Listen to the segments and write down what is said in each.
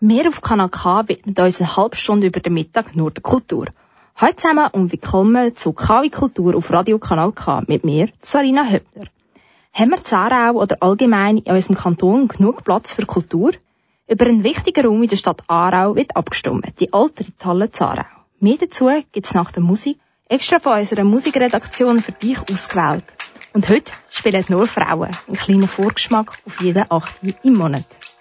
Wir auf Kanal K widmen uns eine halbe Stunde über den Mittag nur der Kultur. Hallo zusammen und willkommen zu KW Kultur auf Radio Kanal K mit mir, Sarina Höppner. Haben wir Zarau oder allgemein in unserem Kanton genug Platz für Kultur? Über einen wichtigen Raum in der Stadt Aarau wird abgestimmt, die alte Halle Zarau. Mehr dazu gibt's nach der Musik, extra von unserer Musikredaktion für dich ausgewählt. Und heute spielen nur Frauen, ein kleiner Vorgeschmack auf jeden Achte im Monat.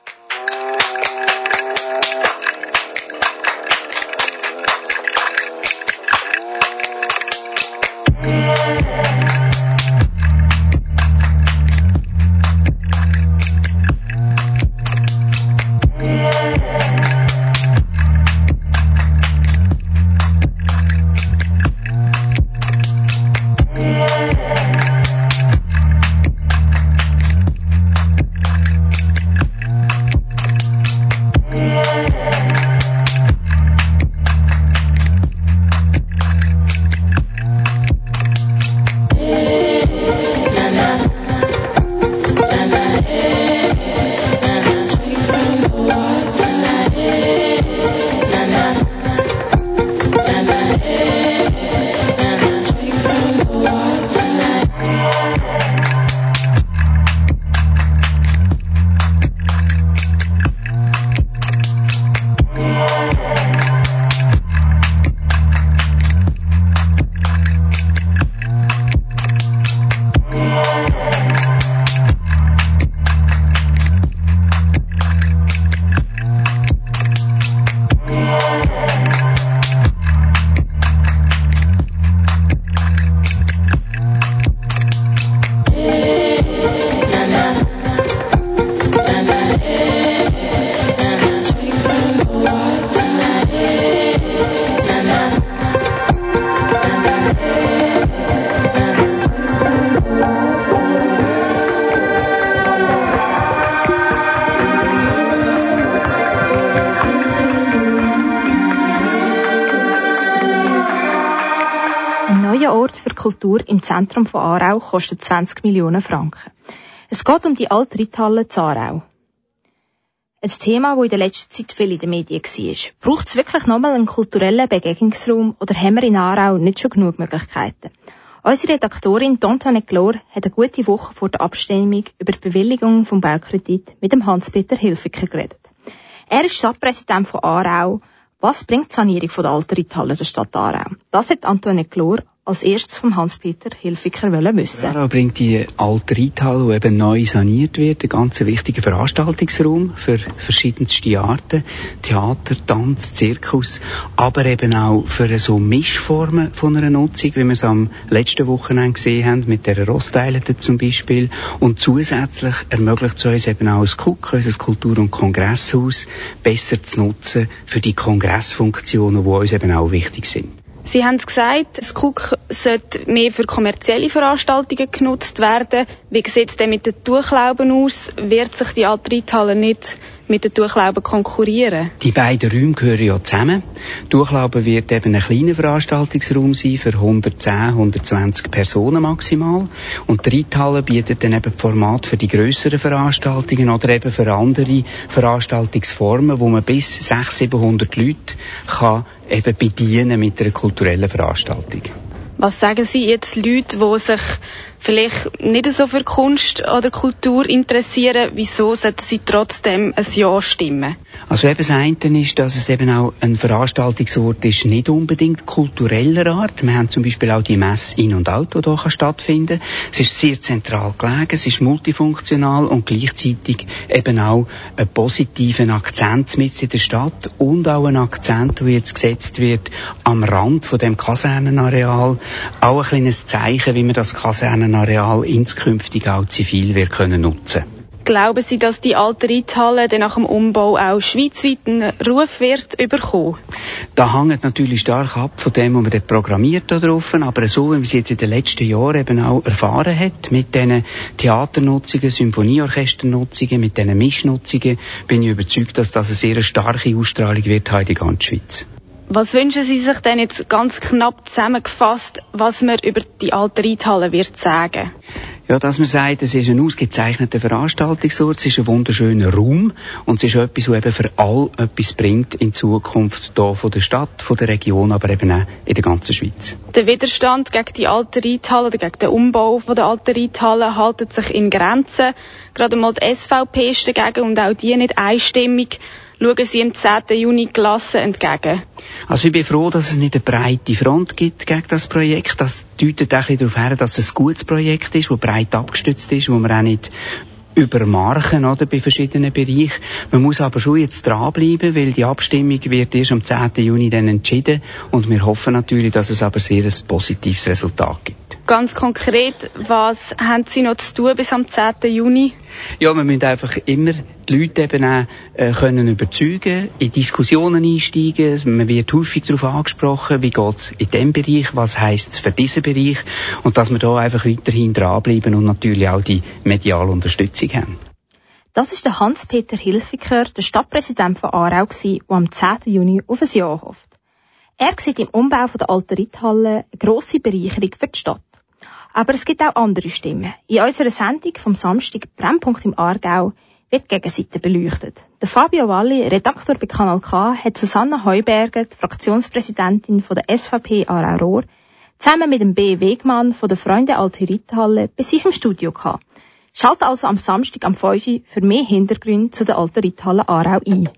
Kultur im Zentrum von Aarau kostet 20 Millionen Franken. Es geht um die alte Reithalle Aarau. Ein Thema, das in der letzten Zeit viel in den Medien war. Braucht es wirklich nochmal einen kulturellen Begegnungsraum oder haben wir in Aarau nicht schon genug Möglichkeiten? Unsere Redaktorin Antoine Glor hat eine gute Woche vor der Abstimmung über die Bewilligung vom Baukredit mit dem Hans-Peter Hilfiger geredet. Er ist Stadtpräsident von Aarau. Was bringt die Sanierung von der alten Reithalle der Stadt Aarau? Das hat Antoine Glor als erstes vom Hans-Peter Hilfiger wissen. Ja, da bringt die alte Reithalle, die eben neu saniert wird, einen ganz wichtigen Veranstaltungsraum für verschiedenste Arten. Theater, Tanz, Zirkus, aber eben auch für so Mischformen von einer Nutzung, wie wir es am letzten Wochenende gesehen haben, mit der Rosteilete zum Beispiel. Und zusätzlich ermöglicht es uns eben auch das Cook, unser Kultur- und Kongresshaus, besser zu nutzen für die Kongressfunktionen, die uns eben auch wichtig sind. Sie haben es gesagt, das Cook sollte mehr für kommerzielle Veranstaltungen genutzt werden. Wie sieht es denn mit den Tuchlauben aus? Wird sich die Altreithalle nicht mit den Tuchlauben konkurrieren? Die beiden Räume gehören ja zusammen. Tuchlauben wird eben ein kleiner Veranstaltungsraum sein für 110, 120 Personen maximal. Und die Reithalle bietet dann eben Format für die grösseren Veranstaltungen oder eben für andere Veranstaltungsformen, wo man bis 600, 700 Leute kann eben bedienen mit einer kulturellen Veranstaltung. Was sagen Sie jetzt Leute, die sich vielleicht nicht so für Kunst oder Kultur interessieren, wieso sollten sie trotzdem ein Ja stimmen? Also eben das eine ist, dass es eben auch ein Veranstaltungsort ist, nicht unbedingt kultureller Art. Wir haben zum Beispiel auch die Messe In- und Out, die hier stattfinden kann. Es ist sehr zentral gelegen, es ist multifunktional und gleichzeitig eben auch einen positiven Akzent mit in der Stadt und auch ein Akzent, der jetzt gesetzt wird am Rand von dem Kasernenareal. Auch ein kleines Zeichen, wie man das Kasernenareal Areal inskünftig auch zivil wir können nutzen. Glauben Sie, dass die alte Reithalle nach dem Umbau auch schweizweit einen Ruf wird überkommen? Da hängt natürlich stark ab von dem, was man dort programmiert darauf, aber so, wie man es jetzt in den letzten Jahren eben auch erfahren hat, mit diesen Theaternutzungen, Symphonieorchesternutzungen, mit diesen Mischnutzungen, bin ich überzeugt, dass das eine sehr starke Ausstrahlung wird in die ganze Schweiz. Was wünschen Sie sich denn jetzt ganz knapp zusammengefasst, was man über die alte Reithalle wird sagen? Ja, dass man sagt, es ist ein ausgezeichneter Veranstaltungsort, es ist ein wunderschöner Raum und es ist etwas, was eben für all etwas bringt in Zukunft hier von der Stadt, von der Region, aber eben auch in der ganzen Schweiz. Der Widerstand gegen die alte Reithalle oder gegen den Umbau von der alten Reithalle haltet sich in Grenzen. Gerade mal die SVP ist dagegen und auch die nicht einstimmig schauen sie am 10. Juni gelassen entgegen. Also ich bin froh, dass es nicht eine breite Front gibt gegen das Projekt. Das deutet auch darauf her, dass es ein gutes Projekt ist, das breit abgestützt ist, wo man auch nicht übermarken, oder, bei verschiedenen Bereichen. Man muss aber schon jetzt dranbleiben, weil die Abstimmung wird erst am 10. Juni dann entschieden und wir hoffen natürlich, dass es aber sehr ein positives Resultat gibt. Ganz konkret, was haben Sie noch zu tun bis am 10. Juni? Ja, wir müssen einfach immer die Leute eben auch äh, können überzeugen, in Diskussionen einsteigen. Man wird häufig darauf angesprochen, wie geht's in diesem Bereich, was heisst es für diesen Bereich und dass wir da einfach weiterhin dranbleiben und natürlich auch die mediale Unterstützung haben. Das ist der Hans-Peter Hilfiger, der Stadtpräsident von Aarau, der am 10. Juni auf ein Jahr hofft. Er sieht im Umbau der alten Reithalle eine grosse Bereicherung für die Stadt. Aber es gibt auch andere Stimmen. In unserer Sendung vom Samstag Brennpunkt im Aargau wird die Gegenseite beleuchtet. Der Fabio Valli, Redaktor bei Kanal K, hat Susanna Heuberger, die Fraktionspräsidentin von der SVP Aarau zusammen mit dem B. Wegmann von der Freunde Alte Ritthalle bei sich im Studio gehabt. Schalte also am Samstag am 5 Uhr für mehr Hintergründe zu der Alten Ritthalle Aarau ein.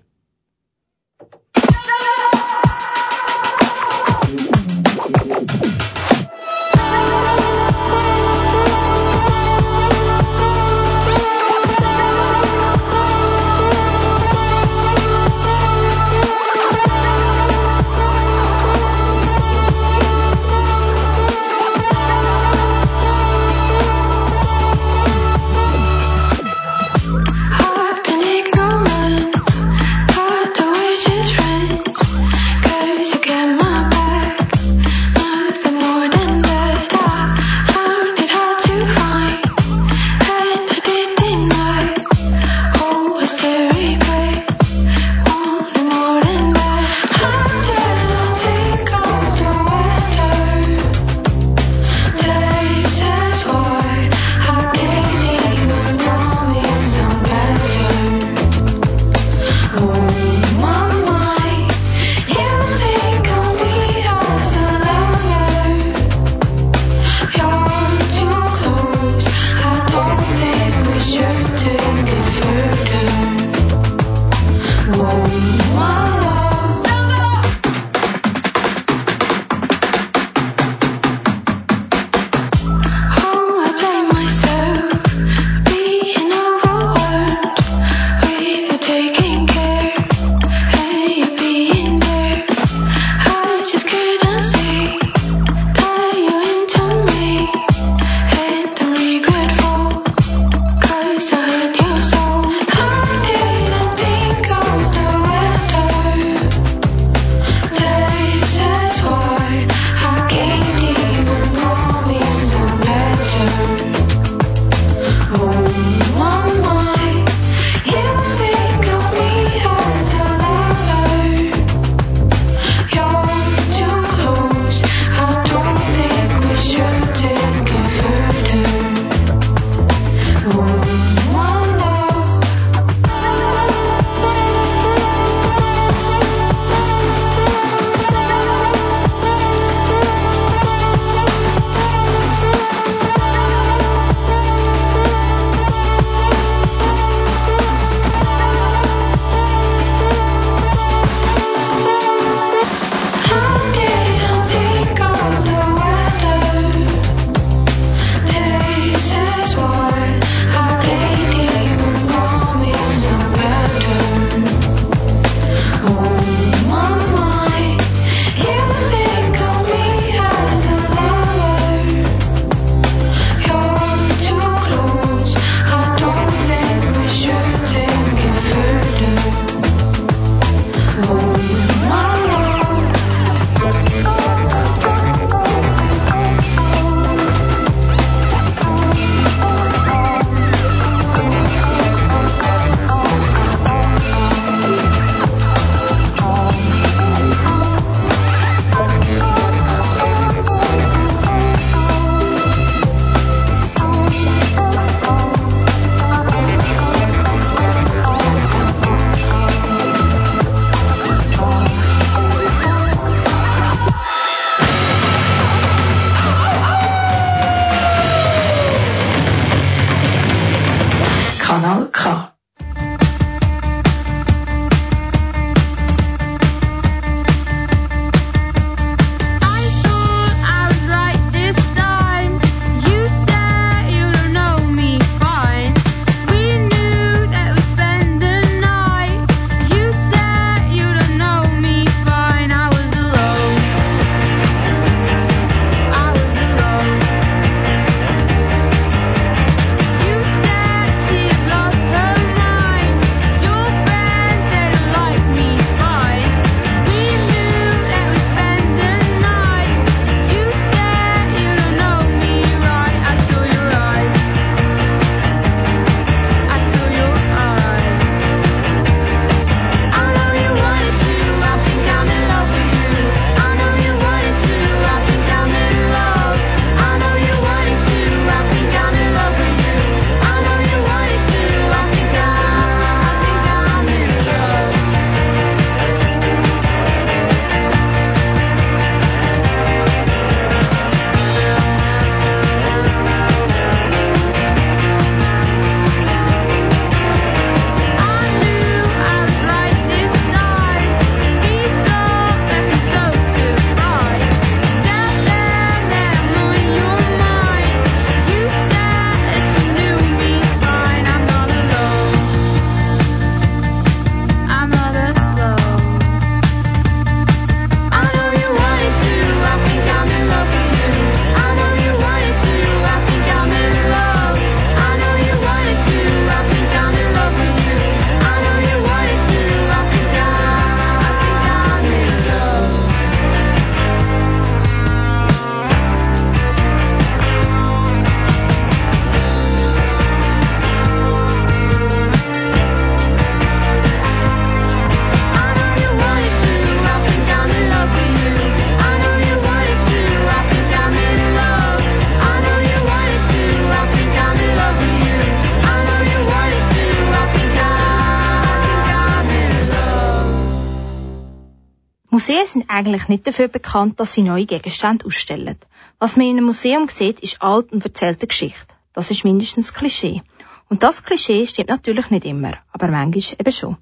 Museen sind eigentlich nicht dafür bekannt, dass sie neue Gegenstände ausstellen. Was man in einem Museum sieht, ist alt und erzählte Geschichte. Das ist mindestens Klischee. Und das Klischee stimmt natürlich nicht immer, aber manchmal eben schon.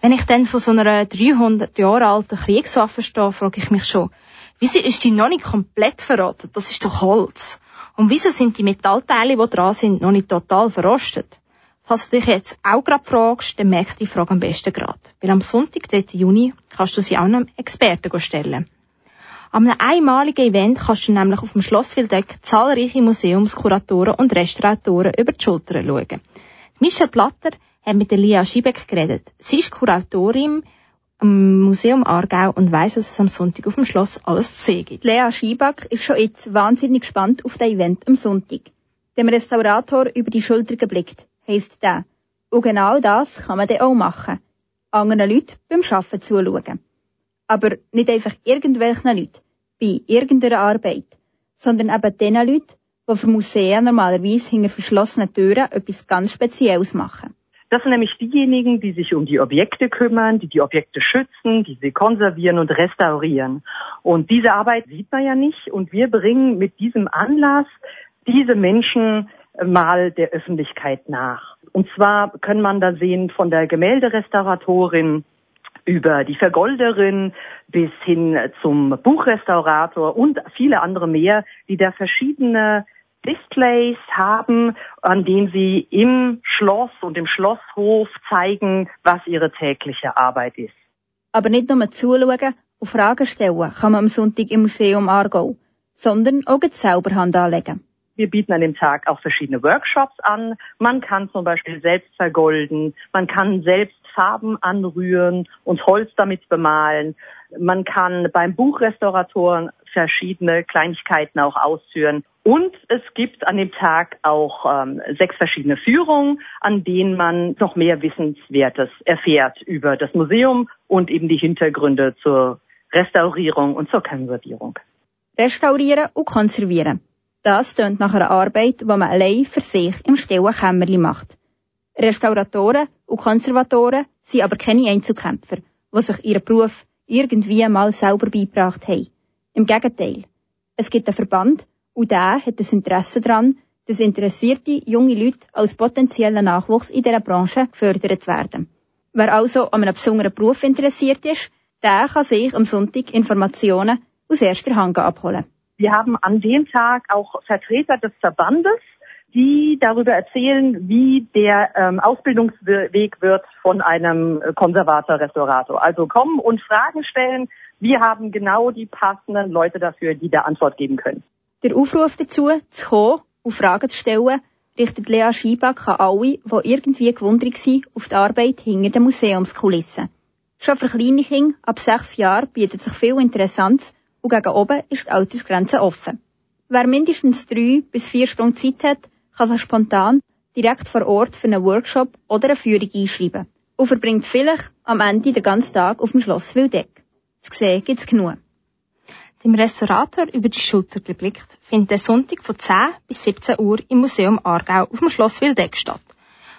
Wenn ich dann von so einer 300 Jahre alten Kriegswaffe stehe, frage ich mich schon, wieso ist die noch nicht komplett verrottet? Das ist doch Holz. Und wieso sind die Metallteile, die dran sind, noch nicht total verrostet? Falls du dich jetzt auch gerade fragst, dann merk die Frage am besten gerade. Weil am Sonntag, 3. Juni, kannst du sie auch einem Experten stellen. An einem einmaligen Event kannst du nämlich auf dem Schloss Wildeck zahlreiche Museumskuratoren und Restauratoren über die Schulter schauen. Michelle Platter hat mit Lia Schiebeck geredet. Sie ist Kuratorin am Museum Aargau und weiss, dass es am Sonntag auf dem Schloss alles zu sehen gibt. Lea Schiebeck ist schon jetzt wahnsinnig gespannt auf das Event am Sonntag. Dem Restaurator über die Schulter geblickt heisst der. Und genau das kann man dann auch machen. Anderen Leuten beim Arbeiten zuschauen. Aber nicht einfach irgendwelchen Leuten, bei irgendeiner Arbeit, sondern eben den Leuten, die für Museen normalerweise hinter verschlossenen Türen etwas ganz Spezielles machen. Das sind nämlich diejenigen, die sich um die Objekte kümmern, die die Objekte schützen, die sie konservieren und restaurieren. Und diese Arbeit sieht man ja nicht. Und wir bringen mit diesem Anlass diese Menschen mal der Öffentlichkeit nach. Und zwar kann man da sehen von der Gemälderestauratorin über die Vergolderin bis hin zum Buchrestaurator und viele andere mehr, die da verschiedene Displays haben, an denen sie im Schloss und im Schlosshof zeigen, was ihre tägliche Arbeit ist. Aber nicht nur zuschauen und Fragen stellen kann man am Sonntag im Museum Aargau, sondern auch selber Hand anlegen. Wir bieten an dem Tag auch verschiedene Workshops an. Man kann zum Beispiel selbst vergolden, man kann selbst Farben anrühren und Holz damit bemalen. Man kann beim Buchrestauratoren verschiedene Kleinigkeiten auch ausführen. Und es gibt an dem Tag auch ähm, sechs verschiedene Führungen, an denen man noch mehr Wissenswertes erfährt über das Museum und eben die Hintergründe zur Restaurierung und zur Konservierung. Restaurieren und konservieren. Das tönt nach einer Arbeit, die man allein für sich im stillen Kämmerli macht. Restauratoren und Konservatoren sind aber keine Einzelkämpfer, die sich ihren Beruf irgendwie mal selber beigebracht haben. Im Gegenteil. Es gibt einen Verband und der hat das Interesse daran, dass interessierte junge Leute als potenzieller Nachwuchs in dieser Branche gefördert werden. Wer also an einem besonderen Beruf interessiert ist, der kann sich am Sonntag Informationen aus erster Hand abholen. Wir haben an dem Tag auch Vertreter des Verbandes, die darüber erzählen, wie der ähm, Ausbildungsweg wird von einem Konservator, Restaurator. Also kommen und Fragen stellen. Wir haben genau die passenden Leute dafür, die da Antwort geben können. Der Aufruf dazu, zu kommen und Fragen zu stellen, richtet Lea Schieback an alle, die irgendwie gewundert waren auf die Arbeit hinter den Museumskulissen. Schon für kleine Kinder ab sechs Jahren bietet sich viel Interessantes und gegen oben ist die Altersgrenze offen. Wer mindestens drei bis vier Stunden Zeit hat, kann sich spontan direkt vor Ort für einen Workshop oder eine Führung einschreiben und verbringt vielleicht am Ende den ganzen Tag auf dem Schloss Wildeck. Zu sehen gibt's genug. Dem Restaurator über die Schulter geblickt findet der Sonntag von 10 bis 17 Uhr im Museum Aargau auf dem Schloss Wildeck statt.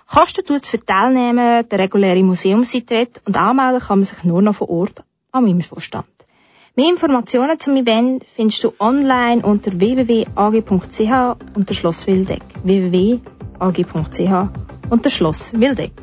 Kosten tut es für Teilnehmer der reguläre Museumseintritt und anmelden kann man sich nur noch vor Ort am Immervorstand. Mehr Informationen zum Event findest du online unter www.ag.ch unter Schloss Wildeck. www.ag.ch unter Schloss Wildeck.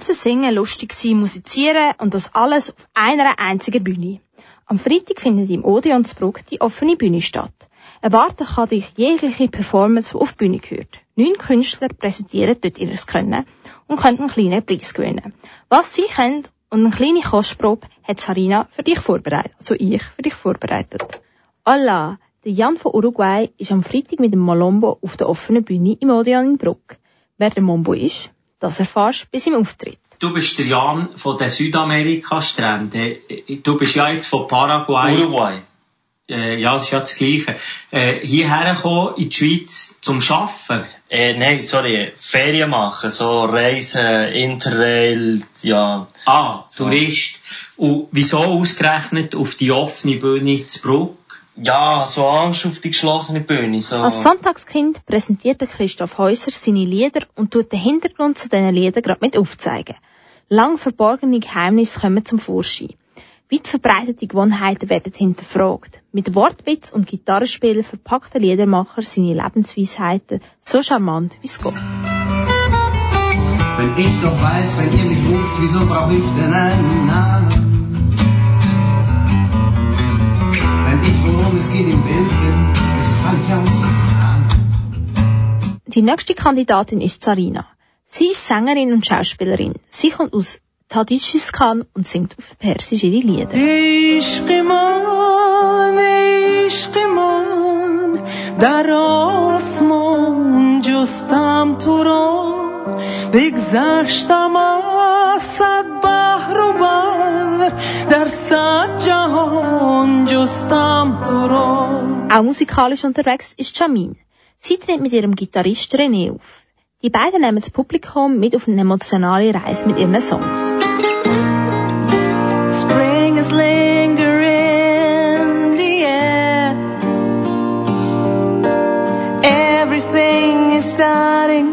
Tanzen, singen, lustig sein, musizieren und das alles auf einer einzigen Bühne. Am Freitag findet im Odeon Bruck die offene Bühne statt. Erwarten kann dich jegliche Performance, die auf die Bühne gehört. Neun Künstler präsentieren dort ihr Können und können einen kleinen Preis gewinnen. Was sie können Und eine kleine Kostprobe hat Sarina für dich vorbereitet. Also ich für dich vorbereitet. Allah, der Jan von Uruguay ist am Freitag mit dem Malombo auf der offenen Bühne im Odeon in Bruck. Wer der Mombo ist, das erfährst du bis im Auftritt. Du bist der Jan von den Südamerika-Stränden. Du bist ja jetzt von Paraguay. Uruguay. Äh, ja, das ist ja das Gleiche. Äh, hierher gekommen in die Schweiz zum Arbeiten. Äh, nein, sorry, Ferien machen, so Reisen, Interrail, ja. Ah, So. Tourist. Und wieso ausgerechnet auf die offene Bühne zu Bruck? Ja, so Angst auf die geschlossene Bühne, so. Als Sonntagskind präsentiert der Christoph Häuser seine Lieder und tut den Hintergrund zu diesen Liedern gerade mit aufzeigen. Lang verborgene Geheimnisse kommen zum Vorschein. Weit verbreitete Gewohnheiten werden hinterfragt. Mit Wortwitz und Gitarrespiel verpackt der Liedermacher seine Lebensweisheiten so charmant wie es geht. Wenn ich doch weiß, wenn ihr mich ruft, wieso brauch ich denn einen Namen? Wenn ich, worum es geht, im Bild bin, wieso fall ich aus? dem Rahmen? Die nächste Kandidatin ist Sarina. Sie ist Sängerin und Schauspielerin. Sie kommt aus Tadschiskan und singt auf Persisch ihre Lieder. عشق من عشق من در آسمان جستم تو را بگذشتم از صد بحر و بر در auch musikalisch unterwegs ist Jamin. Sie tritt mit ihrem Gitarrist René auf. Die beiden nehmen das Publikum mit auf eine emotionale Reise mit ihren Songs. Spring is lingering in the air. Everything is starting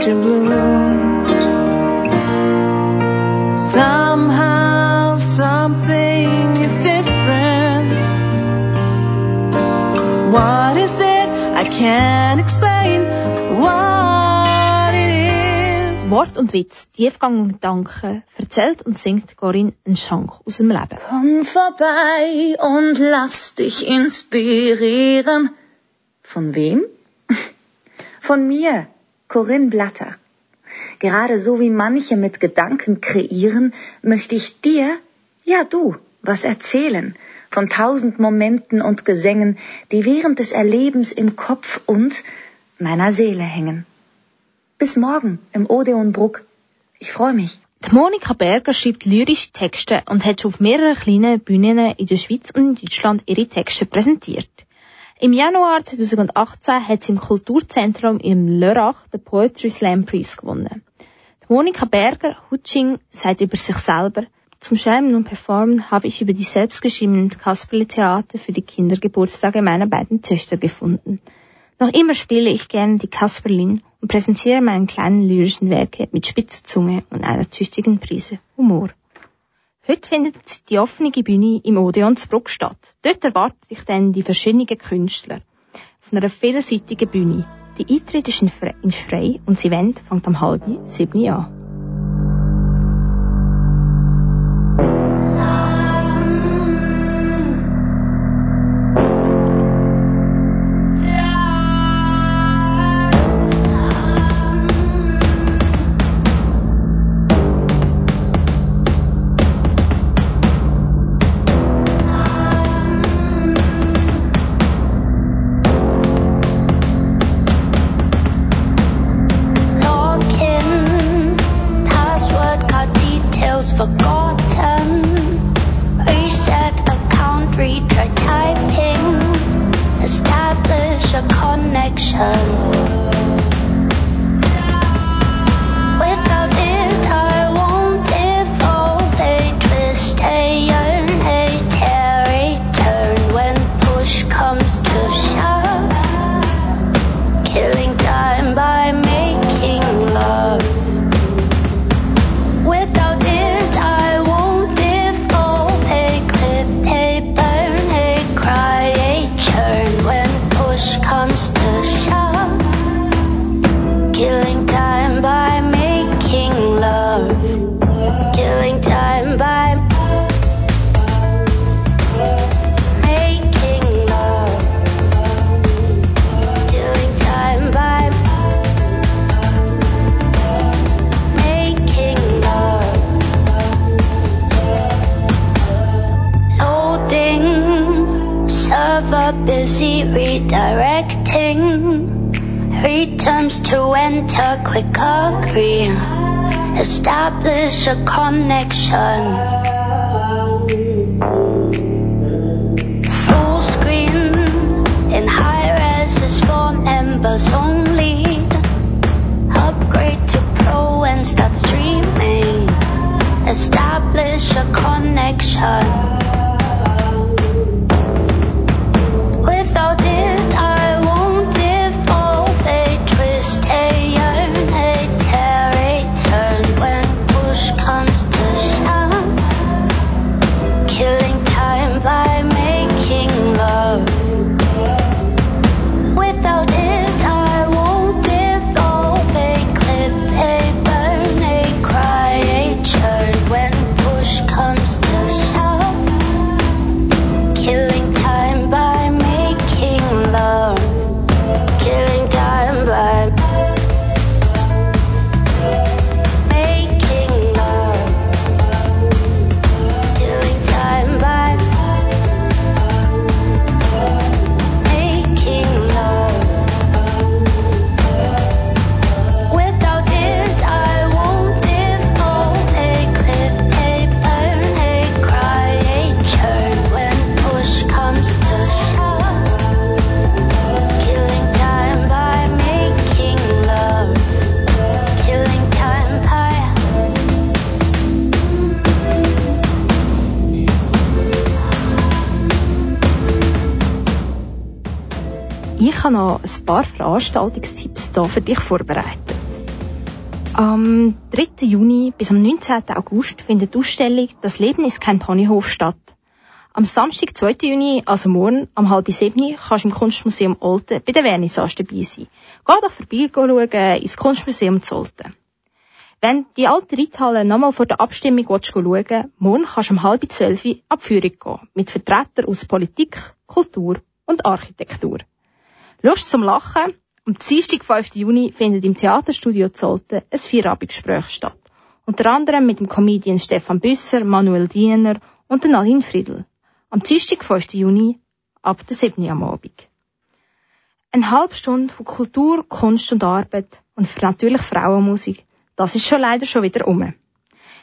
to bloom. Somehow Wort und Witz, Tiefgang und Gedanken, erzählt und singt Corinne einen Schank aus dem Leben. Komm vorbei und lass dich inspirieren. Von wem? Von mir, Corinne Blatter. Gerade so wie manche mit Gedanken kreieren, möchte ich dir, ja du, was erzählen von tausend Momenten und Gesängen, die während des Erlebens im Kopf und meiner Seele hängen. Bis morgen im Odeon Bruck. Ich freue mich. Die Monika Berger schreibt lyrische Texte und hat schon auf mehreren kleinen Bühnen in der Schweiz und in Deutschland ihre Texte präsentiert. Im Januar 2018 hat sie im Kulturzentrum im Lörrach den Poetry Slam Preis gewonnen. Die Monika Berger, Hutsching, sagt über sich selber, zum Schreiben und Performen habe ich über die selbstgeschriebenen Kasperle-Theater für die Kindergeburtstage meiner beiden Töchter gefunden. Noch immer spiele ich gerne die Kasperlin und präsentiere meine kleinen lyrischen Werke mit spitzer Zunge und einer tüchtigen Prise Humor. Heute findet die offene Bühne im Odeon zu Bruck statt. Dort erwartet dich dann die verschiedenen Künstler auf einer vielseitigen Bühne. Die Eintritt ist frei und das Event fängt am halben sieben an. Redirecting. Read terms to enter, click agree. Establish a connection. Full screen in high res is for members only. Upgrade to pro and start streaming. Establish a connection. start in ein paar Veranstaltungstipps hier für dich vorbereitet. Am 3. Juni bis am 19. August findet die Ausstellung Das Leben ist kein Ponyhof statt. Am Samstag, 2. Juni, also morgen, am halb sieben, kannst du im Kunstmuseum Olten bei der Vernissage dabei sein. Geh doch vorbei schauen ins Kunstmuseum zu Olten. Wenn die alte Reithalle nochmal vor der Abstimmung willst, schauen morgen kannst du um halb zwölf ab Führung gehen, mit Vertretern aus Politik, Kultur und Architektur. Lust zum Lachen? Am Dienstag, 5. Juni, findet im Theaterstudio Zolten ein Vierabendgespräch statt. Unter anderem mit dem Comedian Stefan Büsser, Manuel Diener und Nadine Friedl. Am Dienstag, 5. Juni, ab der 7. Uhr am Abend. Eine halbe Stunde von Kultur, Kunst und Arbeit und natürlich Frauenmusik, das ist schon leider schon wieder um.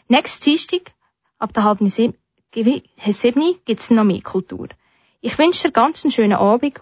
Nächsten Dienstag, ab der halben 7. Uhr, gibt's noch mehr Kultur. Ich wünsche dir ganz einen schönen Abend